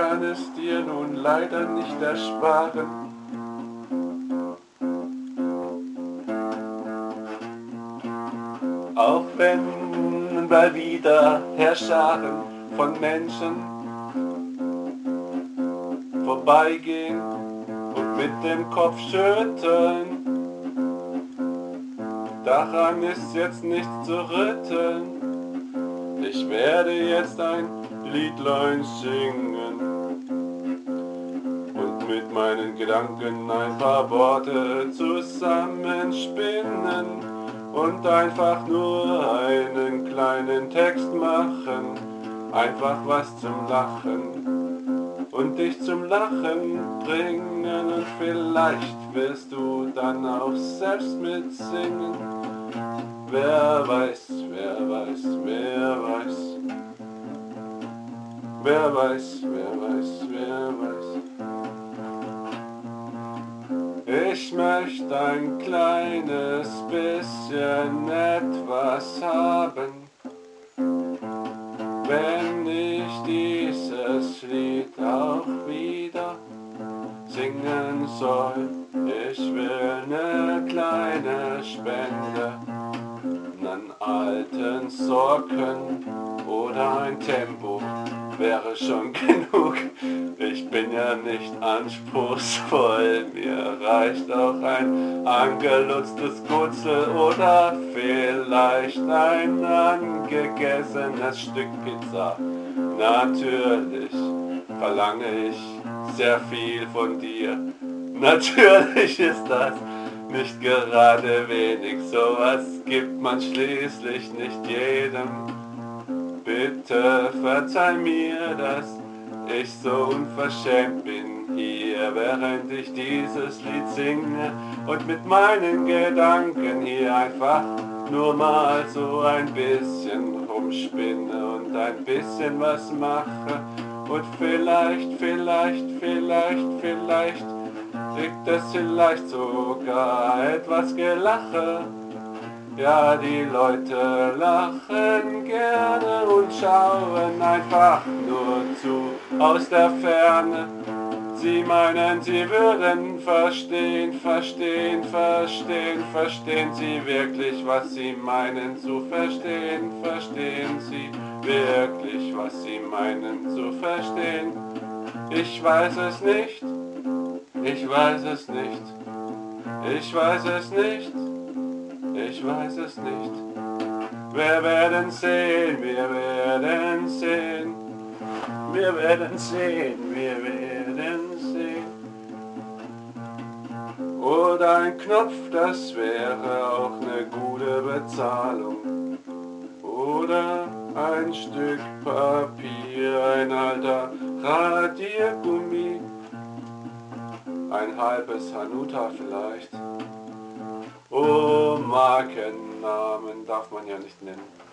kann es dir nun leider nicht ersparen. Auch wenn mal wieder Herrscharen von Menschen vorbeigehen und mit dem Kopf schütteln, daran ist jetzt nichts zu rütteln. Ich werde jetzt ein Liedlein singen mit meinen Gedanken ein paar Worte zusammenspinnen und einfach nur einen kleinen Text machen, einfach was zum Lachen und dich zum Lachen bringen und vielleicht wirst du dann auch selbst mitsingen. Wer weiß, wer weiß, wer weiß. Wer weiß, wer weiß, Ich möchte ein kleines bisschen etwas haben, wenn ich dieses Lied auch wieder singen soll. Ich will ne kleine Spende an alten Socken oder ein Tempo wäre schon genug. Ich bin ja nicht anspruchsvoll, mir reicht auch ein angelutztes Gutzel oder vielleicht ein angegessenes Stück Pizza. Natürlich verlange ich sehr viel von dir. Natürlich ist das nicht gerade wenig, sowas gibt man schließlich nicht jedem. Bitte verzeih mir, dass ich so unverschämt bin hier, während ich dieses Lied singe und mit meinen Gedanken hier einfach nur mal so ein bisschen rumspinne und ein bisschen was mache und vielleicht, vielleicht, vielleicht, vielleicht kriegt es vielleicht sogar etwas Gelache. Ja, die Leute lachen gerne und schauen einfach nur zu aus der Ferne. Sie meinen, sie würden verstehen, verstehen, verstehen, verstehen Sie wirklich, was Sie meinen zu verstehen, verstehen Sie wirklich, was Sie meinen zu verstehen. Ich weiß es nicht, ich weiß es nicht, ich weiß es nicht. Ich weiß es nicht. Wir werden sehen, wir werden sehen. Wir werden sehen, wir werden sehen. Oder ein Knopf, das wäre auch eine gute Bezahlung. Oder ein Stück Papier, ein alter Radiergummi. Ein halbes Hanuta vielleicht. Markennamen darf man ja nicht nennen.